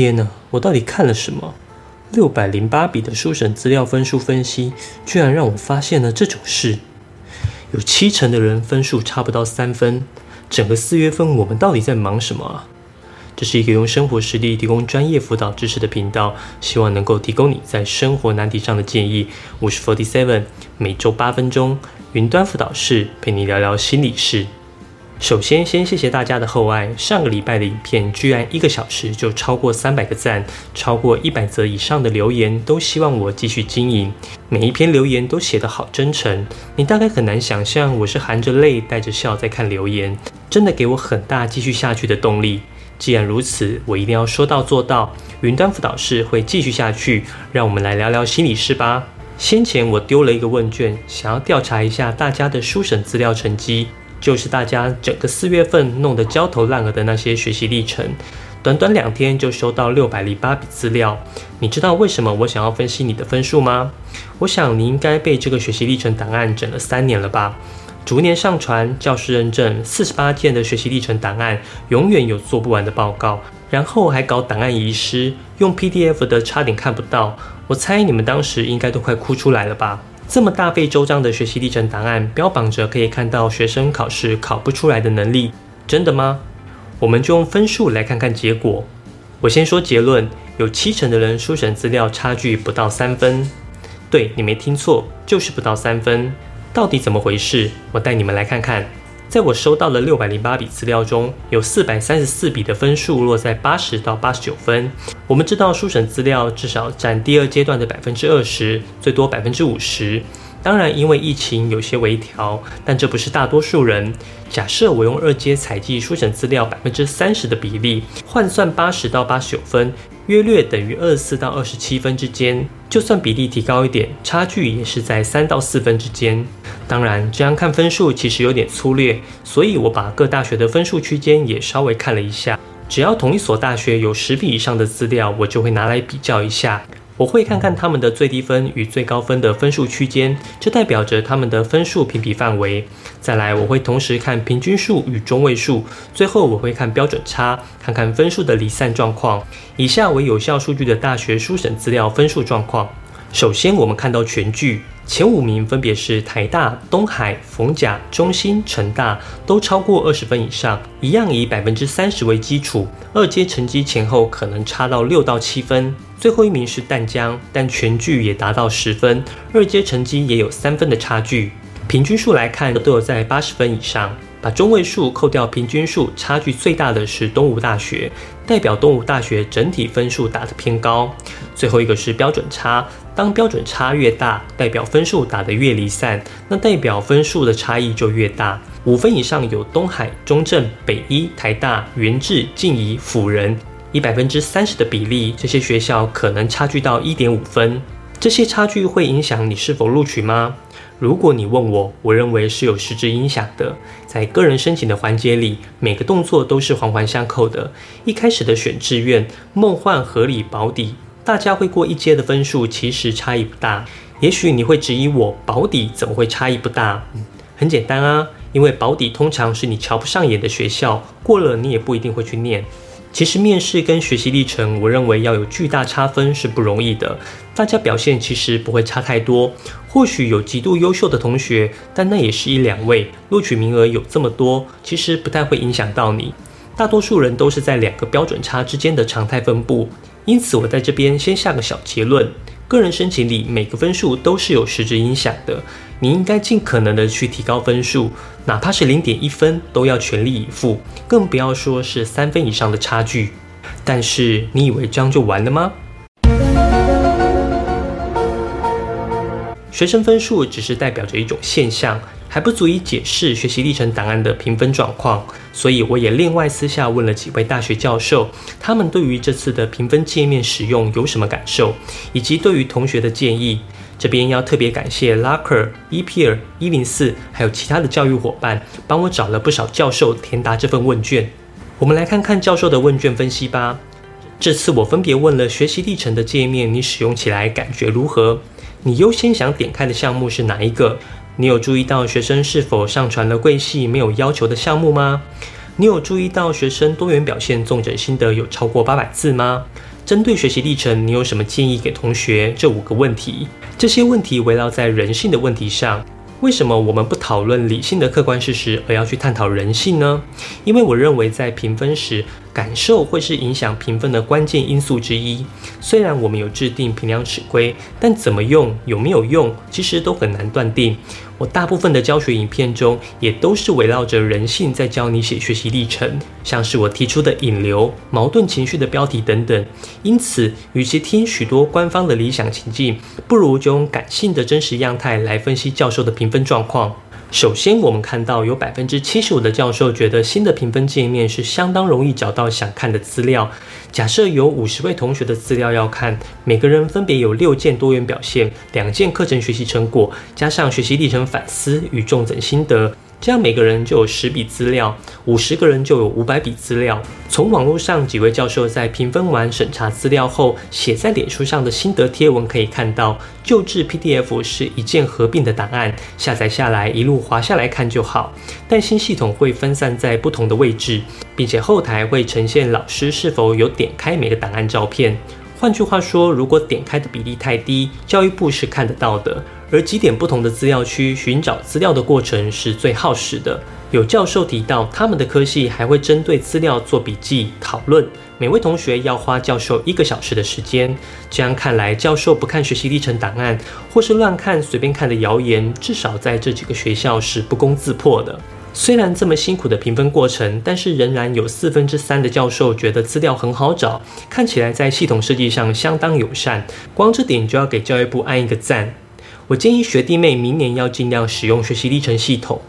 天哪，我到底看了什么？六百零八笔的书审资料分数分析，居然让我发现了这种事。有七成的人分数差不到三分。整个四月份，我们到底在忙什么啊？这是一个用生活实例提供专业辅导知识的频道，希望能够提供你在生活难题上的建议。我是 Forty Seven，每周八分钟，云端辅导室陪你聊聊心理事。首先，先谢谢大家的厚爱。上个礼拜的影片居然一个小时就超过三百个赞，超过一百则以上的留言，都希望我继续经营。每一篇留言都写得好真诚，你大概很难想象我是含着泪带着笑在看留言，真的给我很大继续下去的动力。既然如此，我一定要说到做到。云端辅导室会继续下去，让我们来聊聊心理事吧。先前我丢了一个问卷，想要调查一下大家的书审资料成绩。就是大家整个四月份弄得焦头烂额的那些学习历程，短短两天就收到六百零八笔资料。你知道为什么我想要分析你的分数吗？我想你应该被这个学习历程档案整了三年了吧？逐年上传，教师认证，四十八件的学习历程档案，永远有做不完的报告，然后还搞档案遗失，用 PDF 的差点看不到。我猜你们当时应该都快哭出来了吧？这么大费周章的学习历程档案，标榜着可以看到学生考试考不出来的能力，真的吗？我们就用分数来看看结果。我先说结论，有七成的人书审资料差距不到三分。对你没听错，就是不到三分。到底怎么回事？我带你们来看看。在我收到的六百零八笔资料中，有四百三十四笔的分数落在八十到八十九分。我们知道，书审资料至少占第二阶段的百分之二十，最多百分之五十。当然，因为疫情有些微调，但这不是大多数人。假设我用二阶采集书审资料百分之三十的比例，换算八十到八十九分。约略等于二十四到二十七分之间，就算比例提高一点，差距也是在三到四分之间。当然，这样看分数其实有点粗略，所以我把各大学的分数区间也稍微看了一下。只要同一所大学有十笔以上的资料，我就会拿来比较一下。我会看看他们的最低分与最高分的分数区间，这代表着他们的分数评比范围。再来，我会同时看平均数与中位数，最后我会看标准差，看看分数的离散状况。以下为有效数据的大学书审资料分数状况。首先，我们看到全剧。前五名分别是台大、东海、逢甲、中心、成大，都超过二十分以上，一样以百分之三十为基础。二阶成绩前后可能差到六到七分。最后一名是淡江，但全剧也达到十分，二阶成绩也有三分的差距。平均数来看，都有在八十分以上。把中位数扣掉平均数，差距最大的是东吴大学，代表东吴大学整体分数打得偏高。最后一个是标准差，当标准差越大，代表分数打得越离散，那代表分数的差异就越大。五分以上有东海、中正、北医、台大、元智、静宜、辅仁，以百分之三十的比例，这些学校可能差距到一点五分。这些差距会影响你是否录取吗？如果你问我，我认为是有实质影响的。在个人申请的环节里，每个动作都是环环相扣的。一开始的选志愿、梦幻、合理、保底，大家会过一阶的分数其实差异不大。也许你会质疑我，保底怎么会差异不大？很简单啊，因为保底通常是你瞧不上眼的学校，过了你也不一定会去念。其实面试跟学习历程，我认为要有巨大差分是不容易的。大家表现其实不会差太多，或许有极度优秀的同学，但那也是一两位。录取名额有这么多，其实不太会影响到你。大多数人都是在两个标准差之间的常态分布。因此，我在这边先下个小结论：个人申请里每个分数都是有实质影响的。你应该尽可能的去提高分数，哪怕是零点一分，都要全力以赴，更不要说是三分以上的差距。但是你以为这样就完了吗？学生分数只是代表着一种现象，还不足以解释学习历程档案的评分状况。所以我也另外私下问了几位大学教授，他们对于这次的评分界面使用有什么感受，以及对于同学的建议。这边要特别感谢 Locker、e p r 一零四，还有其他的教育伙伴，帮我找了不少教授填答这份问卷。我们来看看教授的问卷分析吧。这次我分别问了学习历程的界面，你使用起来感觉如何？你优先想点开的项目是哪一个？你有注意到学生是否上传了贵系没有要求的项目吗？你有注意到学生多元表现纵诊心得有超过八百字吗？针对学习历程，你有什么建议给同学？这五个问题，这些问题围绕在人性的问题上。为什么我们不讨论理性的客观事实，而要去探讨人性呢？因为我认为在评分时，感受会是影响评分的关键因素之一。虽然我们有制定评量尺规，但怎么用、有没有用，其实都很难断定。我大部分的教学影片中，也都是围绕着人性在教你写学习历程，像是我提出的引流、矛盾情绪的标题等等。因此，与其听许多官方的理想情境，不如就用感性的真实样态来分析教授的评分状况。首先，我们看到有百分之七十五的教授觉得新的评分界面是相当容易找到想看的资料。假设有五十位同学的资料要看，每个人分别有六件多元表现、两件课程学习成果，加上学习历程反思与重整心得。这样每个人就有十笔资料，五十个人就有五百笔资料。从网络上几位教授在评分完审查资料后写在脸书上的心得贴文可以看到，旧制 PDF 是一键合并的档案，下载下来一路滑下来看就好。但新系统会分散在不同的位置，并且后台会呈现老师是否有点开每个档案照片。换句话说，如果点开的比例太低，教育部是看得到的。而几点不同的资料区寻找资料的过程是最耗时的。有教授提到，他们的科系还会针对资料做笔记讨论，每位同学要花教授一个小时的时间。这样看来，教授不看学习历程档案，或是乱看随便看的谣言，至少在这几个学校是不攻自破的。虽然这么辛苦的评分过程，但是仍然有四分之三的教授觉得资料很好找，看起来在系统设计上相当友善。光这点就要给教育部按一个赞。我建议学弟妹明年要尽量使用学习历程系统。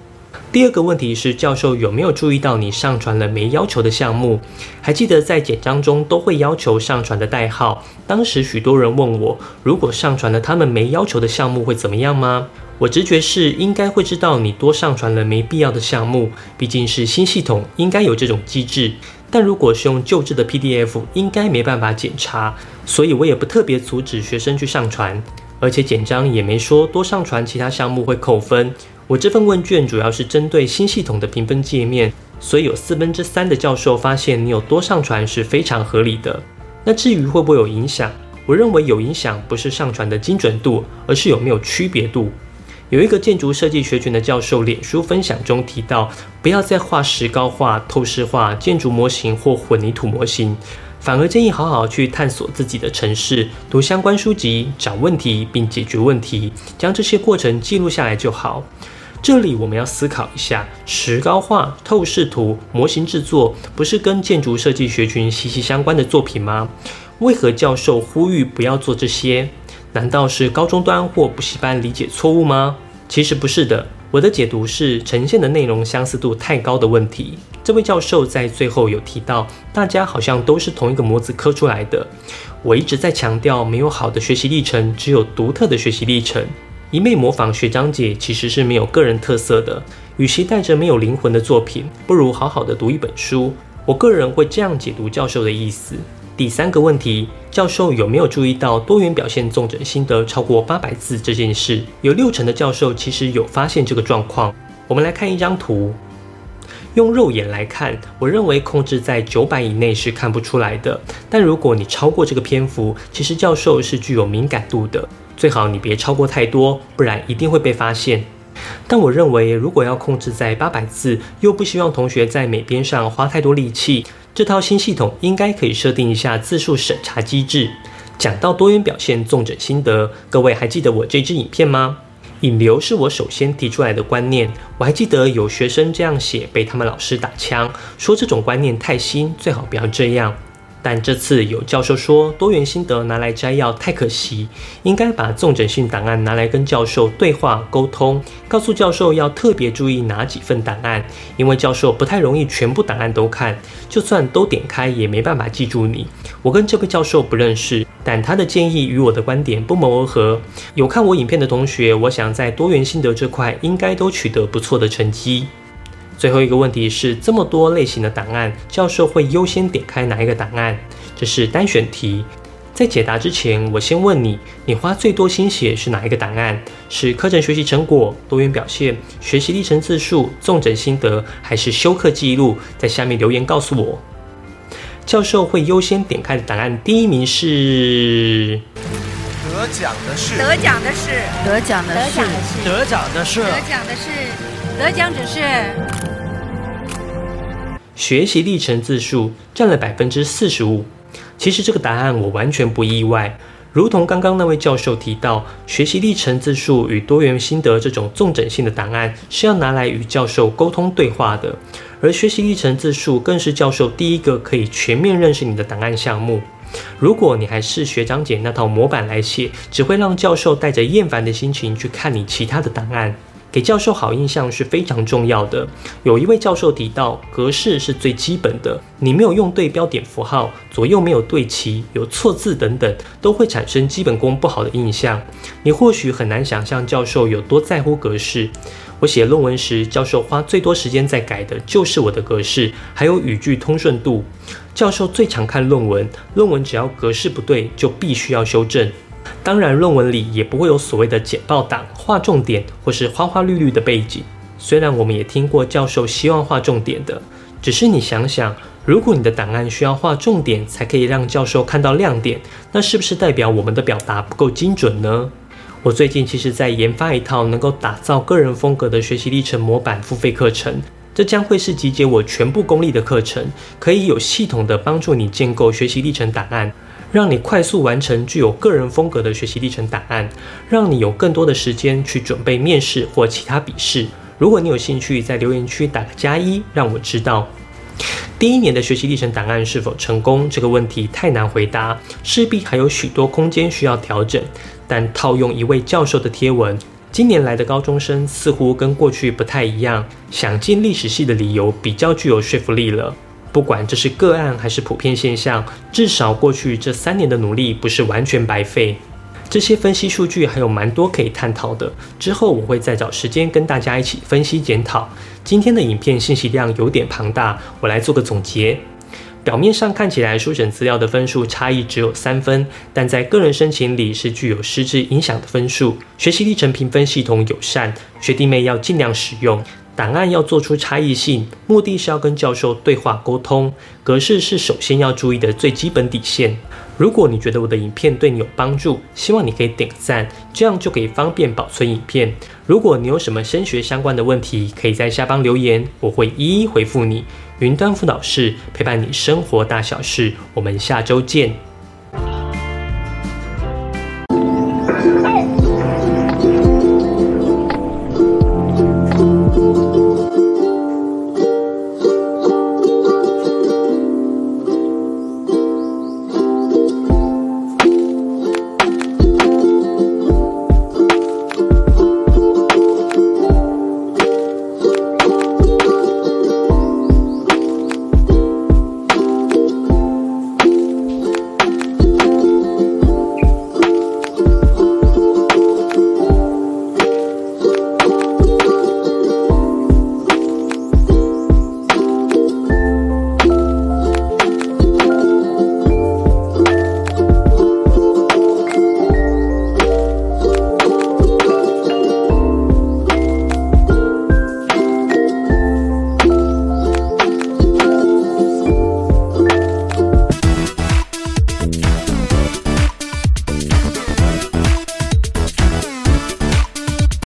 第二个问题是，教授有没有注意到你上传了没要求的项目？还记得在简章中都会要求上传的代号。当时许多人问我，如果上传了他们没要求的项目会怎么样吗？我直觉是应该会知道你多上传了没必要的项目，毕竟是新系统，应该有这种机制。但如果是用旧制的 PDF，应该没办法检查，所以我也不特别阻止学生去上传。而且简章也没说多上传其他项目会扣分。我这份问卷主要是针对新系统的评分界面，所以有四分之三的教授发现你有多上传是非常合理的。那至于会不会有影响，我认为有影响不是上传的精准度，而是有没有区别度。有一个建筑设计学群的教授脸书分享中提到，不要再画石膏画、透视画、建筑模型或混凝土模型。反而建议好好去探索自己的城市，读相关书籍，找问题并解决问题，将这些过程记录下来就好。这里我们要思考一下：石膏画、透视图、模型制作，不是跟建筑设计学群息息相关的作品吗？为何教授呼吁不要做这些？难道是高中端或补习班理解错误吗？其实不是的。我的解读是呈现的内容相似度太高的问题。这位教授在最后有提到，大家好像都是同一个模子刻出来的。我一直在强调，没有好的学习历程，只有独特的学习历程。一昧模仿学长姐其实是没有个人特色的。与其带着没有灵魂的作品，不如好好的读一本书。我个人会这样解读教授的意思。第三个问题。教授有没有注意到多元表现纵诊心得超过八百字这件事？有六成的教授其实有发现这个状况。我们来看一张图，用肉眼来看，我认为控制在九百以内是看不出来的。但如果你超过这个篇幅，其实教授是具有敏感度的。最好你别超过太多，不然一定会被发现。但我认为，如果要控制在八百字，又不希望同学在美编上花太多力气。这套新系统应该可以设定一下字数审查机制。讲到多元表现纵诊心得，各位还记得我这支影片吗？引流是我首先提出来的观念。我还记得有学生这样写，被他们老师打枪，说这种观念太新，最好不要这样。但这次有教授说，多元心得拿来摘要太可惜，应该把重诊性档案拿来跟教授对话沟通，告诉教授要特别注意哪几份档案，因为教授不太容易全部档案都看，就算都点开也没办法记住你。我跟这位教授不认识，但他的建议与我的观点不谋而合。有看我影片的同学，我想在多元心得这块应该都取得不错的成绩。最后一个问题是，这么多类型的档案，教授会优先点开哪一个档案？这是单选题。在解答之前，我先问你：你花最多心血是哪一个档案？是课程学习成果、多元表现、学习历程字数、重整心得，还是修课记录？在下面留言告诉我。教授会优先点开的档案，第一名是得奖的是得奖的是得奖的是得奖的是得奖的是得奖者是学习历程字数占了百分之四十五。其实这个答案我完全不意外，如同刚刚那位教授提到，学习历程字数与多元心得这种重整性的档案是要拿来与教授沟通对话的，而学习历程字数更是教授第一个可以全面认识你的档案项目。如果你还是学长姐那套模板来写，只会让教授带着厌烦的心情去看你其他的档案。给教授好印象是非常重要的。有一位教授提到，格式是最基本的，你没有用对标点符号，左右没有对齐，有错字等等，都会产生基本功不好的印象。你或许很难想象教授有多在乎格式。我写论文时，教授花最多时间在改的就是我的格式，还有语句通顺度。教授最常看论文，论文只要格式不对，就必须要修正。当然，论文里也不会有所谓的简报档、画重点或是花花绿绿的背景。虽然我们也听过教授希望画重点的，只是你想想，如果你的档案需要画重点才可以让教授看到亮点，那是不是代表我们的表达不够精准呢？我最近其实在研发一套能够打造个人风格的学习历程模板付费课程，这将会是集结我全部功力的课程，可以有系统的帮助你建构学习历程档案。让你快速完成具有个人风格的学习历程档案，让你有更多的时间去准备面试或其他笔试。如果你有兴趣，在留言区打个加一，让我知道。第一年的学习历程档案是否成功这个问题太难回答，势必还有许多空间需要调整。但套用一位教授的贴文，今年来的高中生似乎跟过去不太一样，想进历史系的理由比较具有说服力了。不管这是个案还是普遍现象，至少过去这三年的努力不是完全白费。这些分析数据还有蛮多可以探讨的，之后我会再找时间跟大家一起分析检讨。今天的影片信息量有点庞大，我来做个总结。表面上看起来书审资料的分数差异只有三分，但在个人申请里是具有实质影响的分数。学习历程评分系统友善，学弟妹要尽量使用。档案要做出差异性，目的是要跟教授对话沟通。格式是首先要注意的最基本底线。如果你觉得我的影片对你有帮助，希望你可以点个赞，这样就可以方便保存影片。如果你有什么升学相关的问题，可以在下方留言，我会一一回复你。云端辅导室陪伴你生活大小事，我们下周见。